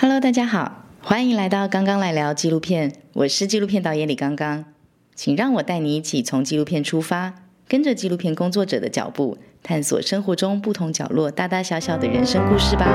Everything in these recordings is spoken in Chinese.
Hello，大家好，欢迎来到刚刚来聊纪录片，我是纪录片导演李刚刚，请让我带你一起从纪录片出发，跟着纪录片工作者的脚步，探索生活中不同角落大大小小的人生故事吧。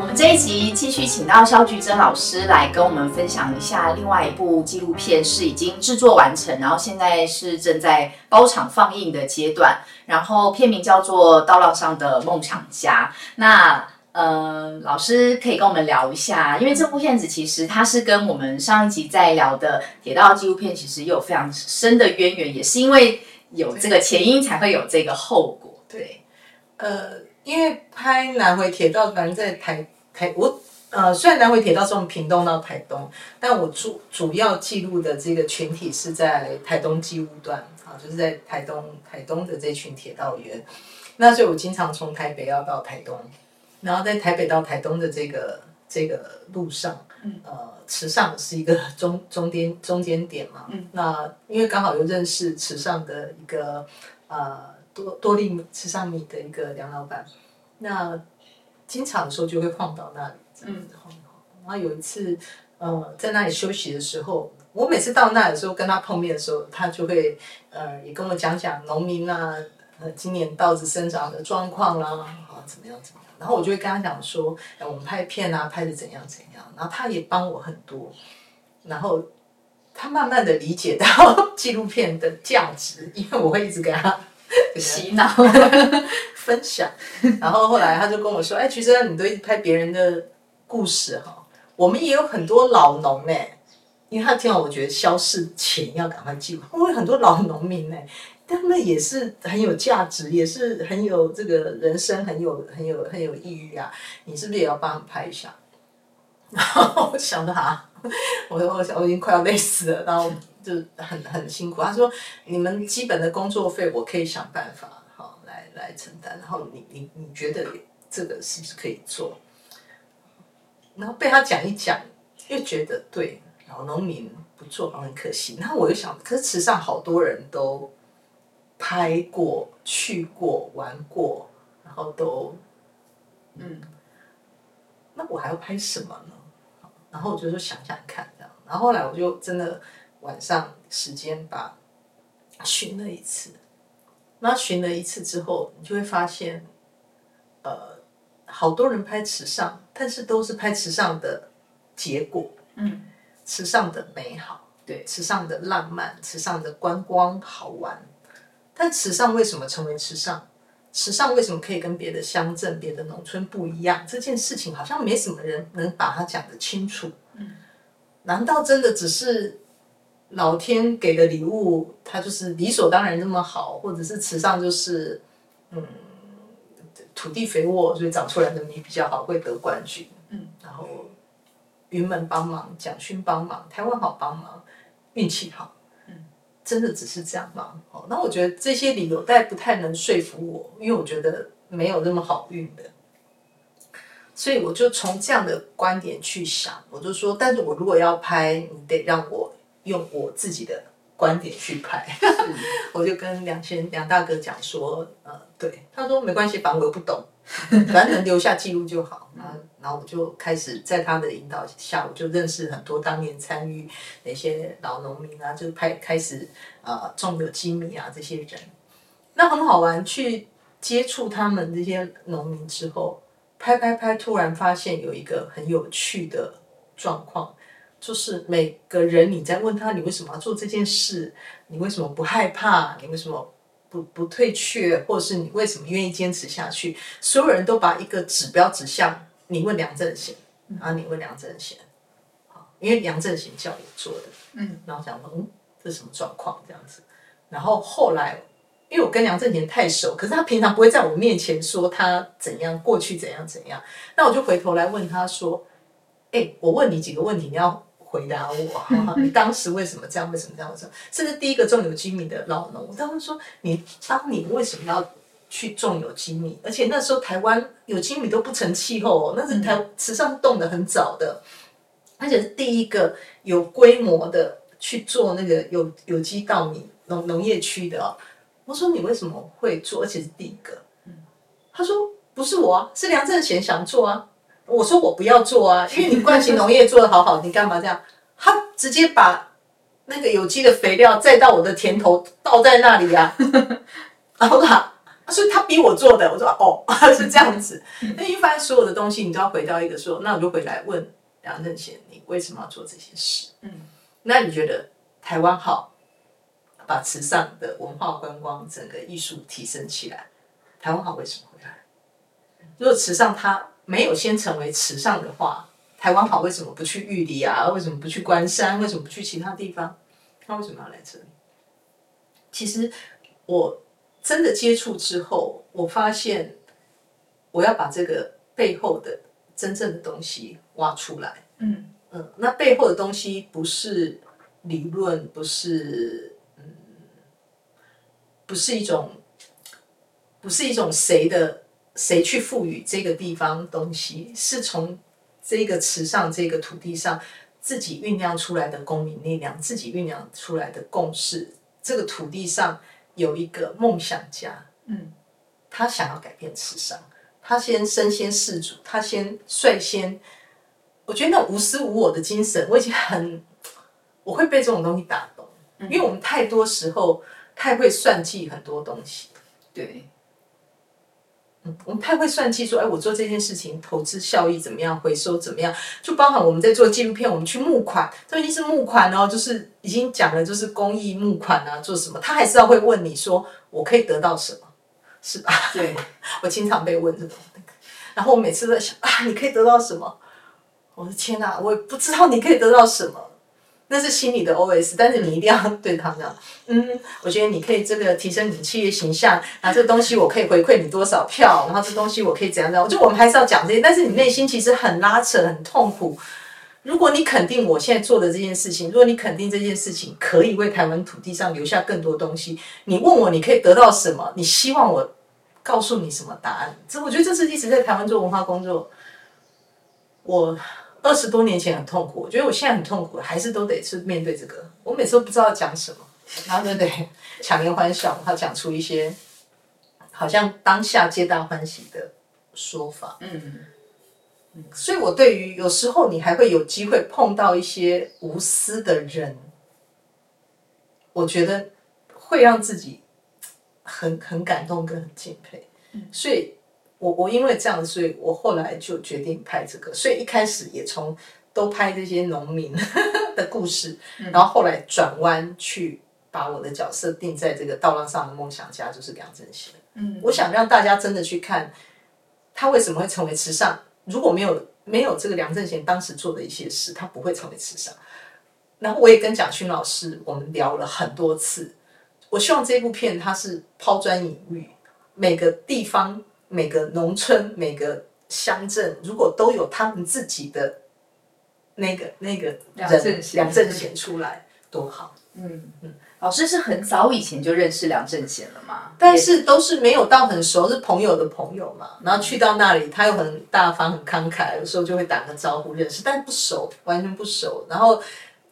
我们这一集继续请到肖菊珍老师来跟我们分享一下另外一部纪录片，是已经制作完成，然后现在是正在包场放映的阶段。然后片名叫做《道路上的梦想家》。那呃，老师可以跟我们聊一下，因为这部片子其实它是跟我们上一集在聊的铁道纪录片其实有非常深的渊源，也是因为有这个前因才会有这个后果。对，呃，因为拍南回铁道，反正在台台我呃，虽然南回铁道从屏东到台东，但我主主要记录的这个群体是在台东机务段啊，就是在台东台东的这群铁道员。那所以我经常从台北要到台东。然后在台北到台东的这个这个路上，呃，池上是一个中中间中间点嘛。嗯那因为刚好又认识池上的一个呃多多利池上米的一个梁老板，那经常的时候就会晃到那里。嗯，然后有一次，呃，在那里休息的时候，我每次到那的时候跟他碰面的时候，他就会呃也跟我讲讲农民啊，呃，今年稻子生长的状况啦，啊，怎么样怎么样。然后我就会跟他讲说，哎，我们拍片啊，拍的怎样怎样。然后他也帮我很多，然后他慢慢的理解到 纪录片的价值，因为我会一直跟他 洗脑 分享。然后后来他就跟我说，哎，其实你都一直拍别人的故事哈，我们也有很多老农呢。因为他听到我觉得消逝前要赶快记录，我有很多老农民呢。他们也是很有价值，也是很有这个人生，很有很有很有意义啊！你是不是也要帮拍一下？然后我想到啊，我我想我已经快要累死了，然后就很很辛苦。他说：“你们基本的工作费我可以想办法好来来承担。然后你你你觉得这个是不是可以做？”然后被他讲一讲，又觉得对老农民不做很可惜。然后我又想，可是池上好多人都。拍过、去过、玩过，然后都，嗯，那我还要拍什么呢？然后我就说想想看，这样。然后后来我就真的晚上时间把寻了一次。那寻了一次之后，你就会发现，呃，好多人拍池上，但是都是拍池上的结果，嗯，池上的美好，对，池上的浪漫，池上的观光好玩。但池上为什么成为池上？池上为什么可以跟别的乡镇、别的农村不一样？这件事情好像没什么人能把它讲得清楚。嗯，难道真的只是老天给的礼物，它就是理所当然那么好，或者是池上就是嗯土地肥沃，所以长出来的米比较好，会得冠军？嗯，然后云门帮忙，蒋勋帮忙，台湾好帮忙，运气好。真的只是这样吗？哦，那我觉得这些理由但不太能说服我，因为我觉得没有那么好运的，所以我就从这样的观点去想，我就说，但是我如果要拍，你得让我用我自己的观点去拍。我就跟梁先梁大哥讲说，呃，对，他说没关系，反正我不懂。反正能留下记录就好。然后我就开始在他的引导下，我就认识很多当年参与那些老农民啊，就是拍开始呃种有机米啊这些人。那很好玩，去接触他们这些农民之后，拍拍拍，突然发现有一个很有趣的状况，就是每个人你在问他，你为什么要做这件事？你为什么不害怕？你为什么？不不退却，或者是你为什么愿意坚持下去？所有人都把一个指标指向你问梁振贤，啊，你问梁振贤，好，因为梁振贤叫我做的，嗯，然后想说，嗯，这是什么状况这样子？然后后来，因为我跟梁振贤太熟，可是他平常不会在我面前说他怎样过去怎样怎样，那我就回头来问他说，哎，我问你几个问题，你要。回答我，你当时为什么这样？为什么这样？说，甚至第一个种有机米的老农，他们说你当你为什么要去种有机米？而且那时候台湾有机米都不成气候哦，那是台池上冻的很早的，而且是第一个有规模的去做那个有有机稻米农农业区的。我说你为什么会做？而且是第一个。他说不是我啊，是梁振贤想做啊。我说我不要做啊，因为你惯性农业做的好好，你干嘛这样？他直接把那个有机的肥料再到我的田头倒在那里呀、然后他，所以他逼我做的。我说哦，是这样子。那一般所有的东西，你都要回到一个说，那我就回来问梁正贤，你为什么要做这些事？嗯，那你觉得台湾好，把慈善的文化观光整个艺术提升起来，台湾好为什么会来？如果慈善它没有先成为池上的话，台湾好为什么不去玉里啊？为什么不去关山？为什么不去其他地方？他为什么要来这里？其实我真的接触之后，我发现我要把这个背后的真正的东西挖出来。嗯嗯，那背后的东西不是理论，不是嗯，不是一种，不是一种谁的谁去赋予这个地方东西，是从这个池上这个土地上自己酝酿出来的公民力量，自己酝酿出来的共识。这个土地上有一个梦想家，嗯，他想要改变池上，他先身先士卒，他先率先。我觉得那无私无我的精神，我已经很，我会被这种东西打动，因为我们太多时候太会算计很多东西，对，嗯，我们太会算计说，哎，我做这件事情投资效益怎么样，回收怎么样，就包含我们在做纪录片，我们去募款，都已经是募款哦，就是已经讲了，就是公益募款啊，做什么，他还是要会问你说，我可以得到什么，是吧？对，我经常被问这种个，然后我每次都在想啊，你可以得到什么？我的天哪，我也不知道你可以得到什么，那是心里的 OS，但是你一定要对他讲，嗯，我觉得你可以这个提升你的企业形象，啊，这个东西我可以回馈你多少票，然后这东西我可以怎样怎样，就我们还是要讲这些，但是你内心其实很拉扯，很痛苦。如果你肯定我现在做的这件事情，如果你肯定这件事情可以为台湾土地上留下更多东西，你问我你可以得到什么？你希望我告诉你什么答案？这我觉得这是一直在台湾做文化工作。我二十多年前很痛苦，我觉得我现在很痛苦，还是都得去面对这个。我每次都不知道讲什么，然后就得强颜欢笑，他讲出一些好像当下皆大欢喜的说法。嗯所以我对于有时候你还会有机会碰到一些无私的人，我觉得会让自己很很感动跟很敬佩。所以我我因为这样，所以我后来就决定拍这个。所以一开始也从都拍这些农民的故事，然后后来转弯去把我的角色定在这个道浪上的梦想家，就是梁振贤。嗯，我想让大家真的去看他为什么会成为慈善。如果没有没有这个梁振贤当时做的一些事，他不会成为慈善。然后我也跟蒋勋老师我们聊了很多次。我希望这部片它是抛砖引玉，每个地方、每个农村、每个乡镇，如果都有他们自己的那个那个人梁正贤出来，多好。嗯嗯老师是很早以前就认识梁正贤了嘛？但是都是没有到很熟，是朋友的朋友嘛。然后去到那里，他又很大方、很慷慨，有时候就会打个招呼认识，但不熟，完全不熟。然后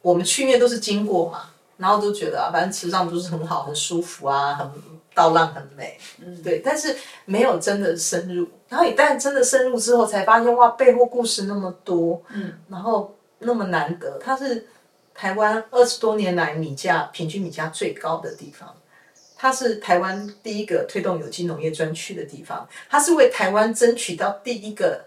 我们去因为都是经过嘛，然后都觉得啊，反正池上都是很好、很舒服啊，很道浪很美，嗯，对。但是没有真的深入，然后一旦真的深入之后，才发现哇，背后故事那么多，嗯，然后那么难得，它是台湾二十多年来米价平均米价最高的地方。它是台湾第一个推动有机农业专区的地方，它是为台湾争取到第一个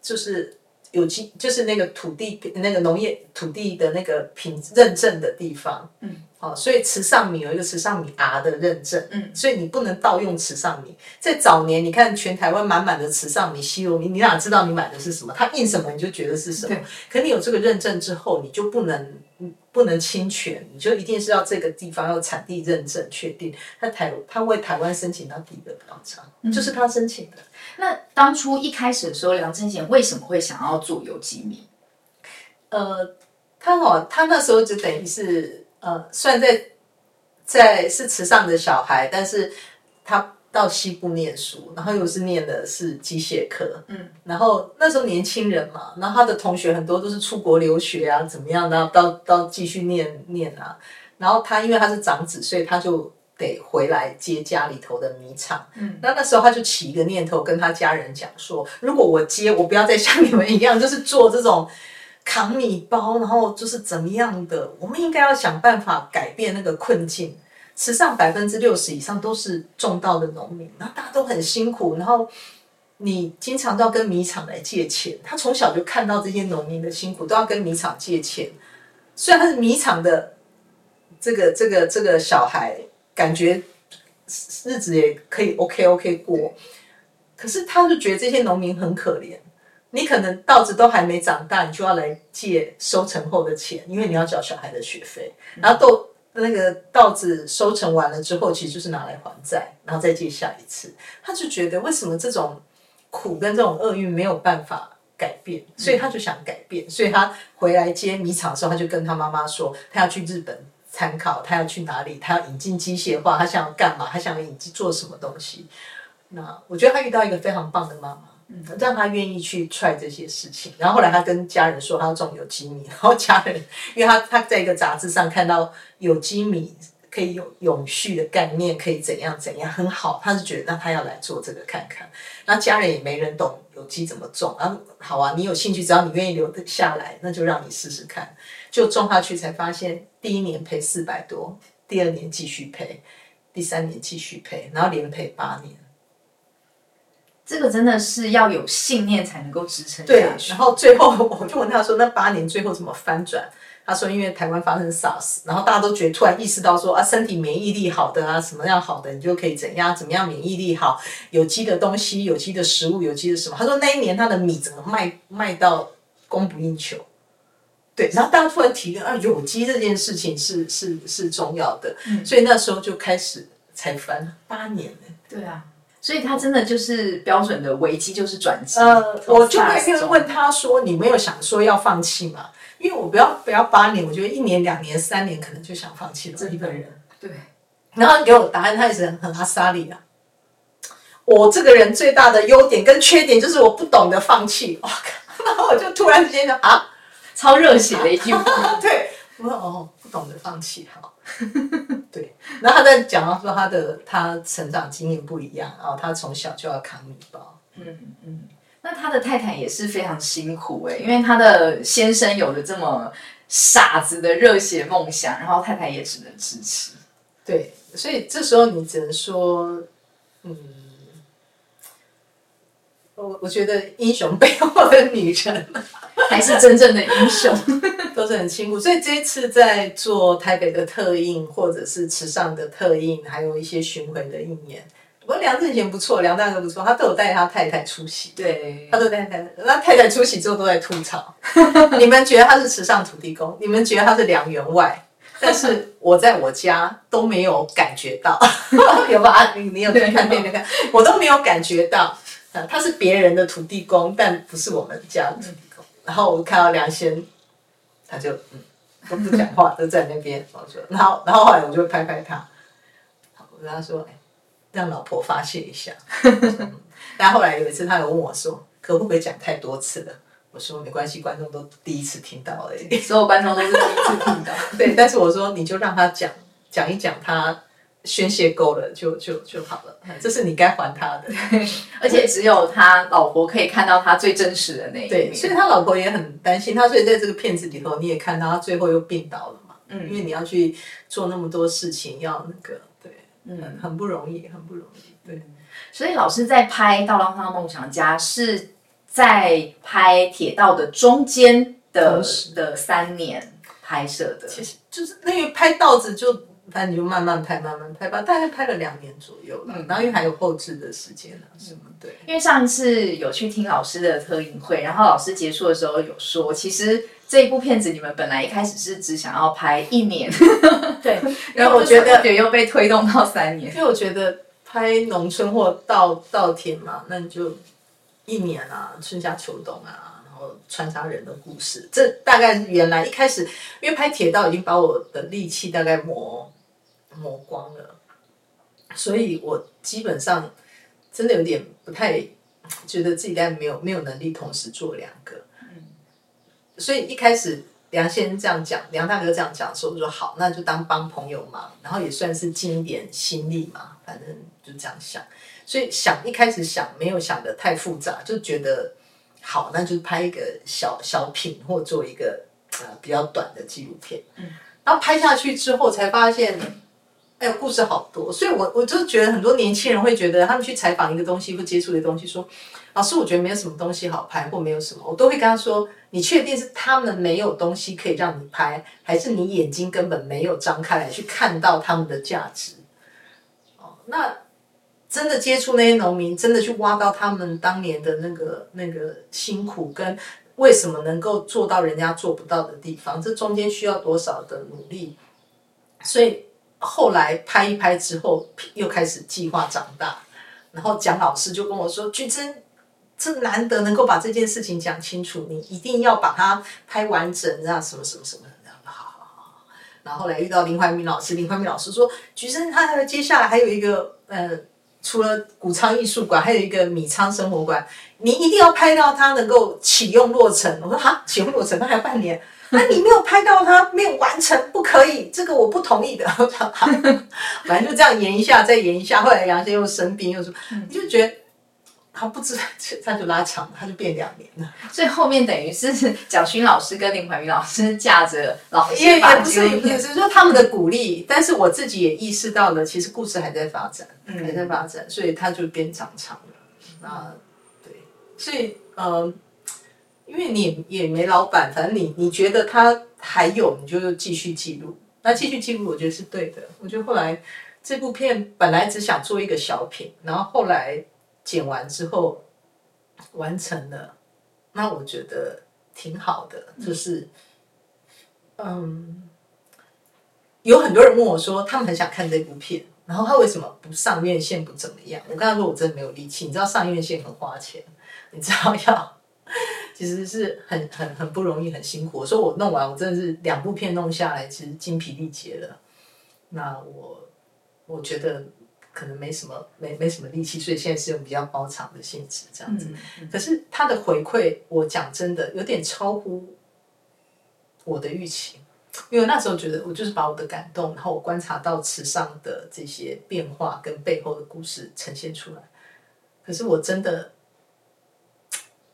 就是有机，就是那个土地那个农业土地的那个品认证的地方。嗯，好、所以池上米有一个池上米 R 的认证。嗯，所以你不能盗用池上米。在早年，你看全台湾满满的池上米、西柚米，你哪知道你买的是什么？它印什么你就觉得是什么。可你有这个认证之后，你就不能。不能侵权，你就一定是要这个地方要产地认证确定。他台他为台湾申请到第一个标章，就是他申请的。那当初一开始的时候，梁正贤为什么会想要做有机米？呃，他哦，他那时候就等于是呃，算在在是池上的小孩，但是他到西部念书，然后又是念的是机械科，嗯，然后那时候年轻人嘛，然后他的同学很多都是出国留学啊，怎么样的，到到继续念念啊，然后他因为他是长子，所以他就得回来接家里头的米厂。嗯，那那时候他就起一个念头，跟他家人讲说，如果我接，我不要再像你们一样，就是做这种扛米包，然后就是怎么样的，我们应该要想办法改变那个困境。池上百分之六十以上都是种稻的农民，然后大家都很辛苦，然后你经常都要跟米厂来借钱。他从小就看到这些农民的辛苦，都要跟米厂借钱。虽然他是米厂的这个这个这个小孩，感觉日子也可以 OK OK 过，可是他就觉得这些农民很可怜。你可能稻子都还没长大，你就要来借收成后的钱，因为你要缴小孩的学费，然后都。那个稻子收成完了之后，其实就是拿来还债，然后再借下一次。他就觉得为什么这种苦跟这种厄运没有办法改变，所以他就想改变。所以他回来接米厂的时候，他就跟他妈妈说，他要去日本参考，他要去哪里，他要引进机械化，他想要干嘛，他想要引进做什么东西。那我觉得他遇到一个非常棒的妈妈。嗯，让他愿意去踹这些事情，然后后来他跟家人说他要种有机米，然后家人因为他他在一个杂志上看到有机米可以有永续的概念，可以怎样怎样很好，他是觉得那他要来做这个看看。那家人也没人懂有机怎么种，啊好啊，你有兴趣，只要你愿意留得下来，那就让你试试看。就种下去才发现，第一年赔四百多，第二年继续赔，第三年继续赔，然后连赔八年。这个真的是要有信念才能够支撑下去。然后最后我就问他说：“那八年最后怎么翻转？”他说：“因为台湾发生 SARS，然后大家都觉得突然意识到说啊，身体免疫力好的啊，什么样好的你就可以怎样怎么样免疫力好，有机的东西、有机的食物、有机的什么。”他说那一年他的米怎么卖卖到供不应求？对，然后大家突然提了啊，有机这件事情是是是重要的，所以那时候就开始才翻八年呢。对啊。所以他真的就是标准的危机，就是转机。呃，我就会问他说：“你没有想说要放弃吗？”因为我不要不要八年，我觉得一年、两年、三年可能就想放弃了。这一个人，对。然后给我答案，他也是很阿莎利啊。我这个人最大的优点跟缺点就是我不懂得放弃。我靠！然后我就突然之间就啊，超热血的一句话。对，我说哦，不懂得放弃，好。对，然后他在讲到说他的他成长经验不一样，然后他从小就要扛米包。嗯嗯，那他的太太也是非常辛苦哎，因为他的先生有了这么傻子的热血梦想，然后太太也只能支持。对，所以这时候你只能说，嗯，我我觉得英雄背后的女人 才是真正的英雄。都是很辛苦，所以这一次在做台北的特映，或者是池上的特映，还有一些巡回的应演。不过梁振贤不错，梁大哥不错，他都有带他太太出席。对，他都带太太，那太太出席之后都在吐槽。你们觉得他是池上土地公，你们觉得他是梁员外，但是我在我家都没有感觉到，有吧？你你有去看？我都没有感觉到，他是别人的土地公，但不是我们家的。然后我看到梁先。他就嗯都不讲话，都在那边。我说，然后然后后来我就拍拍他，我跟他说，哎，让老婆发泄一下。但后来有一次，他有问我说，可不可以讲太多次了？我说没关系，观众都第一次听到而已。所有观众都是第一次听到。对，但是我说你就让他讲讲一讲他。宣泄够了就就就好了，这是你该还他的。而且只有他老婆可以看到他最真实的那一面。对，所以他老婆也很担心他，所以在这个片子里头你也看到他最后又病倒了嘛。嗯，因为你要去做那么多事情，要那个对，嗯，很不容易，很不容易。对，所以老师在拍《道浪上梦想家》是在拍铁道的中间的的三年拍摄的，其实就是那个拍稻子就。反正你就慢慢拍，慢慢拍吧。大概拍了两年左右了，然后因为还有后置的时间呢，什么对。因为上一次有去听老师的特映会，然后老师结束的时候有说，其实这一部片子你们本来一开始是只想要拍一年，对。然后我觉得又被推动到三年，因为我觉得拍农村或稻稻田嘛，那你就一年啊，春夏秋冬啊，然后穿插人的故事，这大概原来一开始，因为拍铁道已经把我的力气大概磨。磨光了，所以我基本上真的有点不太觉得自己在没有没有能力同时做两个。嗯，所以一开始梁先生这样讲，梁大哥这样讲的时候，我说好，那就当帮朋友忙，然后也算是尽一点心力嘛，反正就这样想。所以想一开始想没有想的太复杂，就觉得好，那就拍一个小小品或做一个呃比较短的纪录片。嗯，然后拍下去之后才发现，哎，故事好多。所以我我就觉得很多年轻人会觉得，他们去采访一个东西或接触一个东西，说老师，我觉得没有什么东西好拍，或没有什么，我都会跟他说，你确定是他们没有东西可以让你拍，还是你眼睛根本没有张开来去看到他们的价值？哦，那。真的接触那些农民，真的去挖到他们当年的那个那个辛苦，跟为什么能够做到人家做不到的地方，这中间需要多少的努力。所以后来拍一拍之后，又开始计划长大。然后蒋老师就跟我说：“菊珍，这难得能够把这件事情讲清楚，你一定要把它拍完整，啊什么什么什么这样。”好。然后后来遇到林怀民老师，林怀民老师说：“菊珍，他接下来还有一个呃。”除了谷仓艺术馆，还有一个米仓生活馆，你一定要拍到它能够启用落成。我说哈，启用落成，那还有半年，那你没有拍到他，没有完成，不可以，这个我不同意的。反正就这样延一下，再延一下。后来杨先又生病，又说，你就觉得。他不知，他就拉长了，他就变两年了。所以后面等于是蒋勋老师跟林怀民老师架着老师，也也不是，也是说他们的鼓励。但是我自己也意识到了，其实故事还在发展，还在发展，所以他就变长长了。啊，对，所以呃，因为你也没老板，反正你你觉得他还有，你就继续记录。那继续记录，我觉得是对的。我觉得后来这部片本来只想做一个小品，然后后来。剪完之后完成了，那我觉得挺好的。就是，嗯，有很多人问我说，他们很想看这部片，然后他为什么不上院线不怎么样？我跟他说，我真的没有力气。你知道上院线很花钱，你知道要其实是很很很不容易，很辛苦。所以我弄完，我真的是两部片弄下来，其实精疲力竭了。那我我觉得。可能没什么没没什么力气，所以现在是用比较包场的性质这样子。可是他的回馈，我讲真的有点超乎我的预期，因为那时候觉得我就是把我的感动，然后我观察到池上的这些变化跟背后的故事呈现出来。可是我真的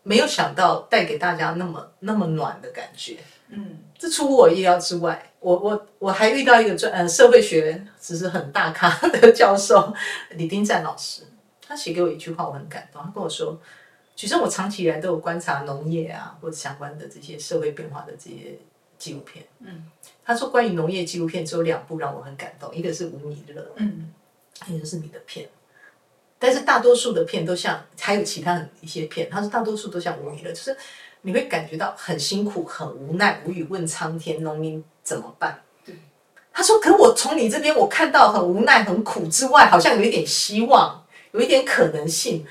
没有想到带给大家那么那么暖的感觉。嗯，这出乎我意料之外。我我我还遇到一个专呃社会学只是很大咖的教授 李丁赞老师，他写给我一句话，我很感动。他跟我说，其实我长期以来都有观察农业啊或者相关的这些社会变化的这些纪录片。嗯，他说关于农业纪录片只有两部让我很感动，一个是吴米勒，嗯，一个是你的片。但是大多数的片都像还有其他一些片，他说大多数都像无语了，就是。你会感觉到很辛苦、很无奈、无语问苍天，农民怎么办？对，他说：“可我从你这边，我看到很无奈、很苦之外，好像有一点希望，有一点可能性。”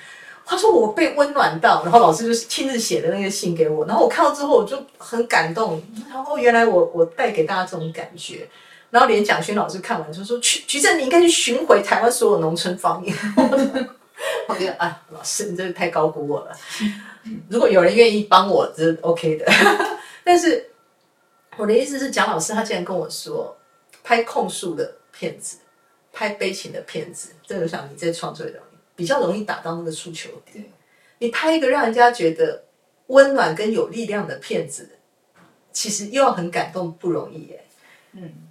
他说：“我被温暖到。”然后老师就是亲自写的那个信给我，然后我看到之后，我就很感动。然后原来我我带给大家这种感觉，然后连蒋勋老师看完就说：“徐徐正，你应该去巡回台湾所有农村方言。”我觉得啊，老师你真的太高估我了。如果有人愿意帮我，这 OK 的。但是我的意思是，蒋老师他竟然跟我说，拍控诉的片子，拍悲情的片子，这个想你在创作里比较容易打到那个诉求点。你拍一个让人家觉得温暖跟有力量的片子，其实又要很感动，不容易耶。嗯，他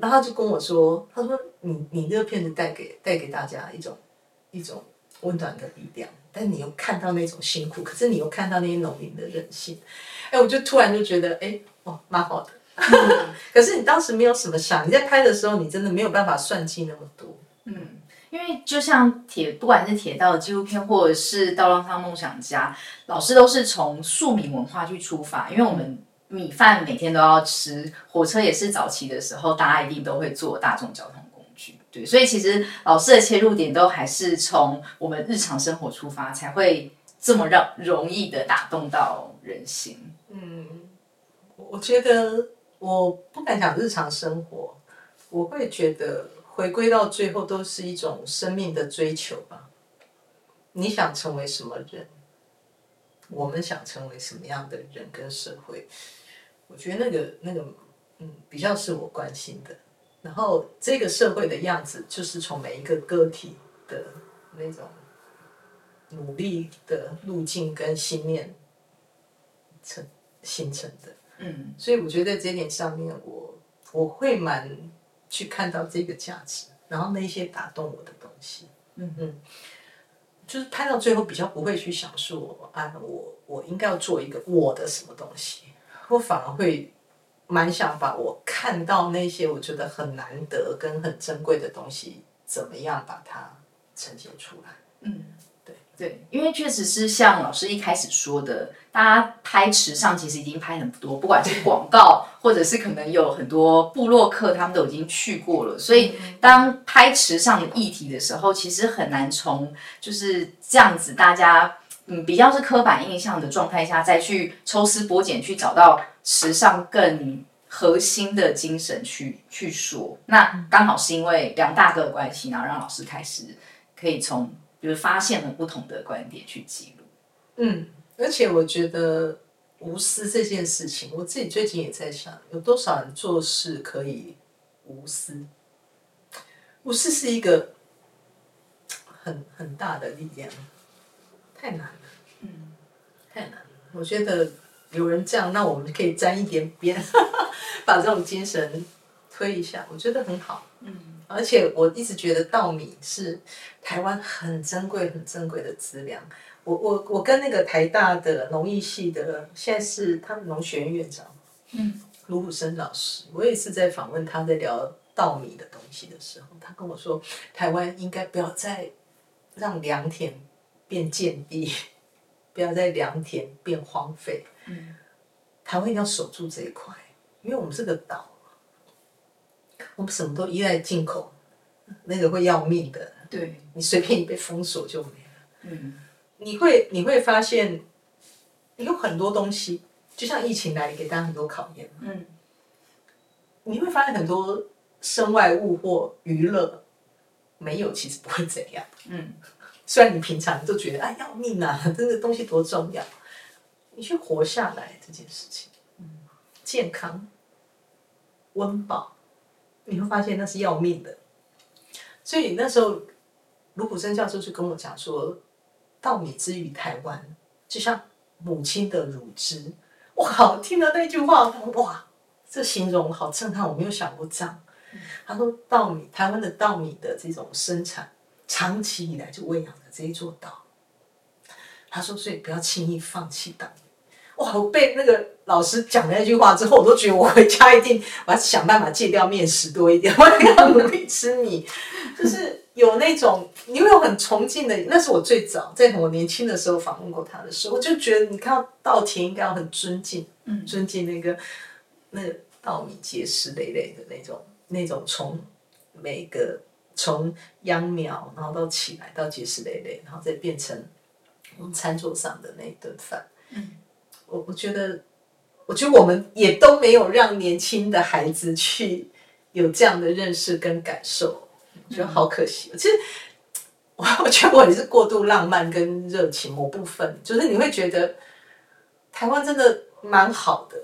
然后就跟我说，他说你你这个片子带给带给大家一种一种温暖的力量。但你又看到那种辛苦，可是你又看到那些农民的韧性，哎，我就突然就觉得，哎，哦，蛮好的。可是你当时没有什么想，你在拍的时候，你真的没有办法算计那么多。嗯，因为就像铁，不管是铁道的纪录片，或者是《道浪上梦想家》，老师都是从庶民文化去出发，因为我们米饭每天都要吃，火车也是早期的时候，大家一定都会坐大众交通工具。对，所以其实老师的切入点都还是从我们日常生活出发，才会这么让容易的打动到人心。嗯，我觉得我不敢讲日常生活，我会觉得回归到最后都是一种生命的追求吧。你想成为什么人？我们想成为什么样的人跟社会？我觉得那个那个嗯比较是我关心的。然后这个社会的样子，就是从每一个个体的那种努力的路径跟信念成形成的。嗯。所以我觉得在这一点上面，我我会蛮去看到这个价值，然后那些打动我的东西，嗯。嗯，就是拍到最后比较不会去想说啊，我我应该要做一个我的什么东西，我反而会蛮想把我看到那些我觉得很难得跟很珍贵的东西，怎么样把它呈现出来。嗯，对对，因为确实是像老师一开始说的，大家拍时尚其实已经拍很多，不管是广告，或者是可能有很多部落客，他们都已经去过了。所以当拍时尚的议题的时候，其实很难从就是这样子大家嗯比较是刻板印象的状态下，再去抽丝剥茧，去找到时尚更。核心的精神去去说，那刚好是因为两大哥的关系，然后让老师开始可以从就是发现了不同的观点去记录。嗯，而且我觉得无私这件事情，我自己最近也在想，有多少人做事可以无私？无私是一个很很大的力量，太难了，嗯，太难了。我觉得有人这样，那我们可以沾一点边，把这种精神推一下，我觉得很好。嗯，而且我一直觉得稻米是台湾很珍贵、很珍贵的资粮。我我我跟那个台大的农艺系的，现在是他们农学院院长，嗯，卢虎生老师，我也是在访问他在聊稻米的东西的时候，他跟我说，台湾应该不要再让良田变贱地，不要再良田变荒废，嗯，台湾一定要守住这一块，因为我们是个岛，我们什么都依赖进口，那个会要命的，对，你随便一被封锁就没了。嗯你会你会发现，有很多东西，就像疫情来给大家很多考验，嗯你会发现很多身外物或娱乐没有，其实不会怎样。嗯 虽然你平常都觉得哎要命啊，真的东西多重要，你去活下来这件事情，嗯，健康、温饱，你会发现那是要命的。所以那时候卢普生教授就跟我讲说，稻米之于台湾，就像母亲的乳汁。我靠，听到那句话，哇，这形容好震撼，我没有想过这样。他说稻米，台湾的稻米的这种生产，长期以来就喂养了这一座岛。他说，所以不要轻易放弃稻米。哇，我被那个老师讲了那句话之后，我都觉得我回家一定我要想办法戒掉面食多一点，我要努力吃米，就是有那种你会有很崇敬的。那是我最早在我年轻的时候访问过他的时候，我就觉得你看到稻田应该要很尊敬，嗯尊敬那个那个稻米结实累累的那种那种从每个从秧苗，然后到起来到结实累累，然后再变成我们餐桌上的那一顿饭。嗯，我我觉得，我觉得我们也都没有让年轻的孩子去有这样的认识跟感受，我觉得好可惜。其实。我我觉得我也是过度浪漫跟热情某部分，就是你会觉得台湾真的蛮好的，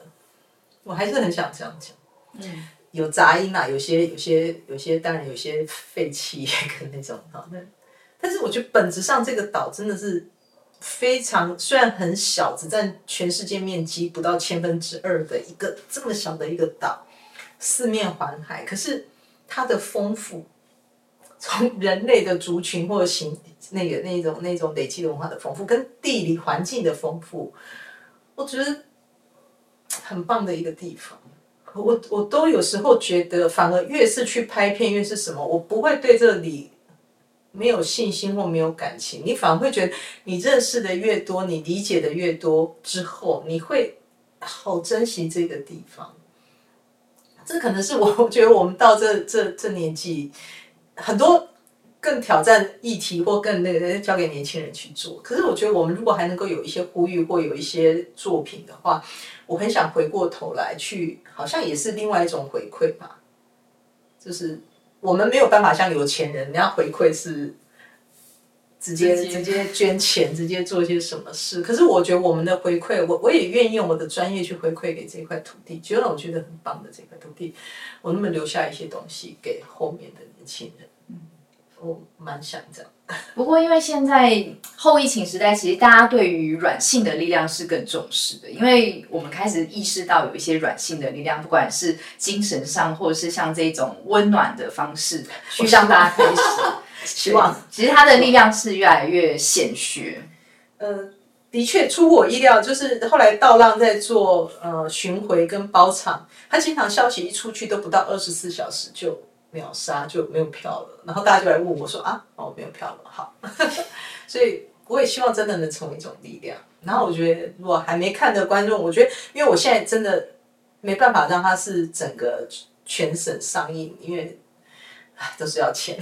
我还是很想这样讲。嗯有杂音啊，有些有些有些当然有些废气跟 那种哈，那但是我觉得本质上这个岛真的是非常虽然很小，只占全世界面积不到千分之二的一个这么小的一个岛，四面环海，可是它的丰富，从人类的族群或者形那个那种那种累积的文化的丰富，跟地理环境的丰富，我觉得很棒的一个地方。我我都有时候觉得，反而越是去拍片，越是什么，我不会对这里没有信心或没有感情，你反而会觉得，你认识的越多，你理解的越多之后，你会好珍惜这个地方。这可能是我觉得我们到这这这年纪，很多更挑战议题或更那个交给年轻人去做。可是我觉得我们如果还能够有一些呼吁或有一些作品的话，我很想回过头来去，好像也是另外一种回馈吧。就是我们没有办法像有钱人，人家回馈是直接直接捐钱，直接做些什么事。可是我觉得我们的回馈，我我也愿意用我的专业去回馈给这块土地，就让我觉得很棒的这块土地，我能不能留下一些东西给后面的年轻人？嗯，我蛮想这样。不过，因为现在后疫情时代，其实大家对于软性的力量是更重视的，因为我们开始意识到有一些软性的力量，不管是精神上，或者是像这种温暖的方式，去让大家开始。希望其实它的力量是越来越显学。呃，的确出乎我意料，就是后来道浪在做呃巡回跟包场，他经常消息一出去都不到二十四小时就秒杀就没有票了，然后大家就来问我说啊，哦没有票了，好，所以我也希望真的能成为一种力量。然后我觉得如果还没看的观众，我觉得因为我现在真的没办法让它是整个全省上映，因为都是要钱。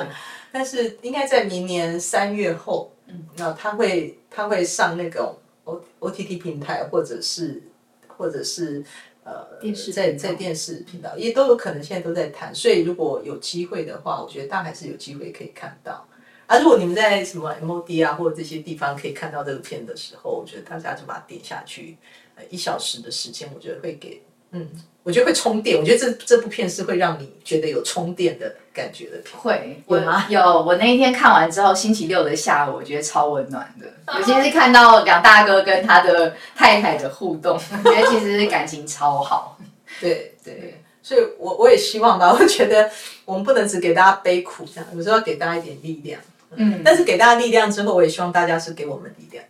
但是应该在明年三月后，嗯，那他会他会上那种 O O T T 平台，或者是或者是呃电视在在电视频道也都有可能，现在都在谈。所以如果有机会的话，我觉得大家还是有机会可以看到。啊，如果你们在什么 M O D 啊或者这些地方可以看到这个片的时候，我觉得大家就把它点下去，呃，一小时的时间，我觉得会给嗯，我觉得会充电。我觉得这这部片是会让你觉得有充电的感觉的片。会有吗有，我那一天看完之后，星期六的下午，我觉得超温暖的。尤其是看到两大哥跟他的太太的互动，我觉得其实感情超好。对对，所以我我也希望吧，我觉得我们不能只给大家悲苦这样，有时候要给大家一点力量。嗯，但是给大家力量之后，我也希望大家是给我们力量，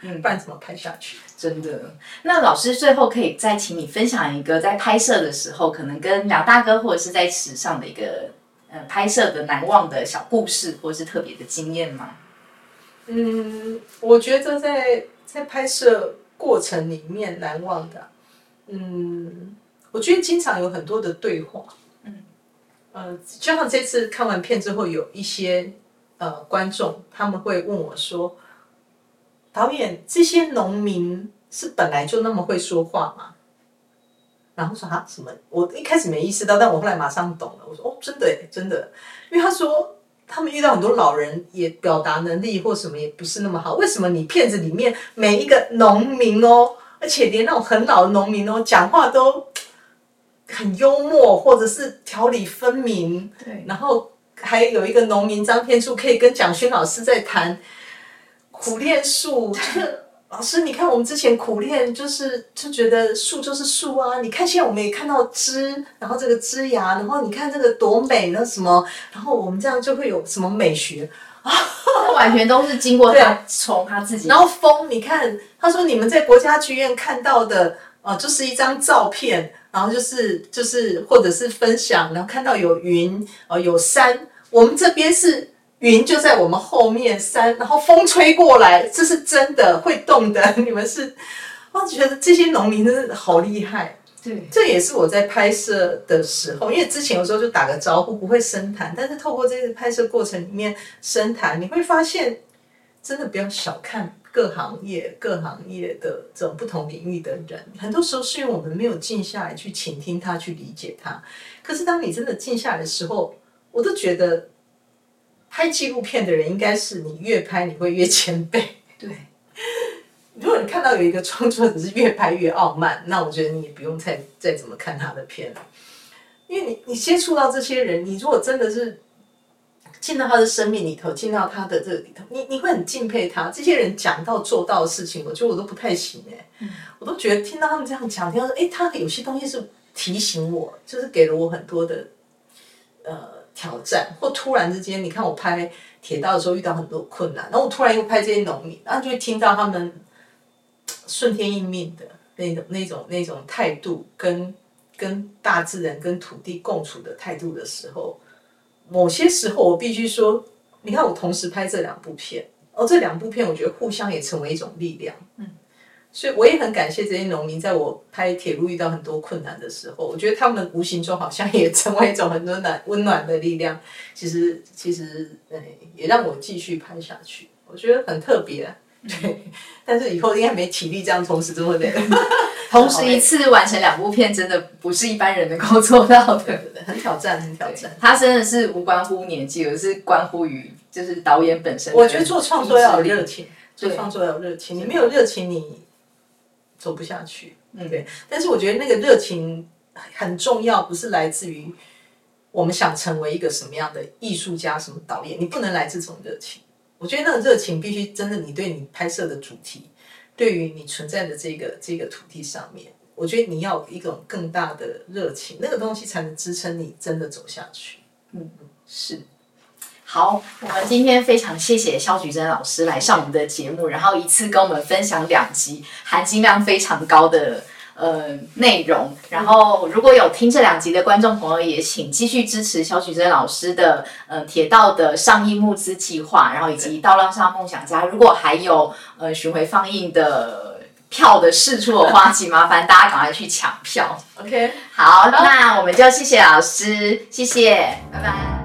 嗯不然怎么拍下去？真的。那老师最后可以再请你分享一个在拍摄的时候，可能跟梁大哥或者是在池上的一个呃拍摄的难忘的小故事，或者是特别的经验吗？嗯，我觉得在在拍摄过程里面难忘的，嗯，我觉得经常有很多的对话，嗯，呃，就像这次看完片之后，有一些呃观众他们会问我说，导演，这些农民是本来就那么会说话吗？然后说啊什么？我一开始没意识到，但我后来马上懂了。我说哦，真的耶真的，因为他说他们遇到很多老人，也表达能力或什么也不是那么好。为什么你片子里面每一个农民哦，而且连那种很老的农民哦，讲话都很幽默，或者是条理分明，对，然后还有一个农民张天柱可以跟蒋勋老师在谈苦练树，就是老师，你看我们之前苦练，就是就觉得树就是树啊。你看现在我们也看到枝，然后这个枝芽，然后你看这个多美，那什么，然后我们这样就会有什么美学。他完全都是经过他从他自己，然后风，你看，他说你们在国家剧院看到的，呃，就是一张照片，然后就是就是或者是分享，然后看到有云，呃，有山，我们这边是云就在我们后面，山，然后风吹过来，这是真的会动的，你们是，我觉得这些农民真的好厉害。对，这也是我在拍摄的时候，因为之前有时候就打个招呼，不会深谈，但是透过这个拍摄过程里面深谈，你会发现，真的不要小看各行业、各行业的这种不同领域的人，很多时候是因为我们没有静下来去倾听他、去理解他。可是当你真的静下来的时候，我都觉得拍纪录片的人应该是你越拍你会越谦卑。对，如果你看到有一个创作者是越拍越傲慢，那我觉得你也不用再再怎么看他的片了，因为你你接触到这些人，你如果真的是进到他的生命里头，进到他的这个里头，你你会很敬佩他。这些人讲到做到的事情，我觉得我都不太行哎、我都觉得听到他们这样讲，听到说哎，他有些东西是提醒我，就是给了我很多的呃挑战，或突然之间，你看我拍铁道的时候遇到很多困难，然后我突然又拍这些农民，然后就会听到他们顺天应命的那种、那种、那种态度，跟跟大自然、跟土地共处的态度的时候，某些时候我必须说，你看我同时拍这两部片，哦，这两部片我觉得互相也成为一种力量，嗯。所以我也很感谢这些农民，在我拍铁路遇到很多困难的时候，我觉得他们无形中好像也成为一种很温暖、温暖的力量。其实，其实，呃，也让我继续拍下去。我觉得很特别，对。但是以后应该没体力这样同时这么累。同时一次完成两部片，真的不是一般人能够做到的。很挑战，很挑战。他真的是无关乎年纪，而是关乎于就是导演本身。我觉得做创作要有热情，做对创作要有热情。你没有热情，你走不下去。嗯，对。但是我觉得那个热情很重要，不是来自于我们想成为一个什么样的艺术家、什么导演，你不能来自这种热情。我觉得那个热情必须真的，你对你拍摄的主题，对于你存在的这个这个土地上面，我觉得你要有一种更大的热情，那个东西才能支撑你真的走下去。嗯是。好，我们今天非常谢谢肖菊珍老师来上我们的节目，然后一次跟我们分享两集含金量非常高的呃内容。然后如果有听这两集的观众朋友，也请继续支持肖菊珍老师的呃铁道的上映募资计划，然后以及道浪上梦想家。如果还有呃巡回放映的票的试出的话，请麻烦大家赶快去抢票。OK。好，那我们就谢谢老师，谢谢，拜拜。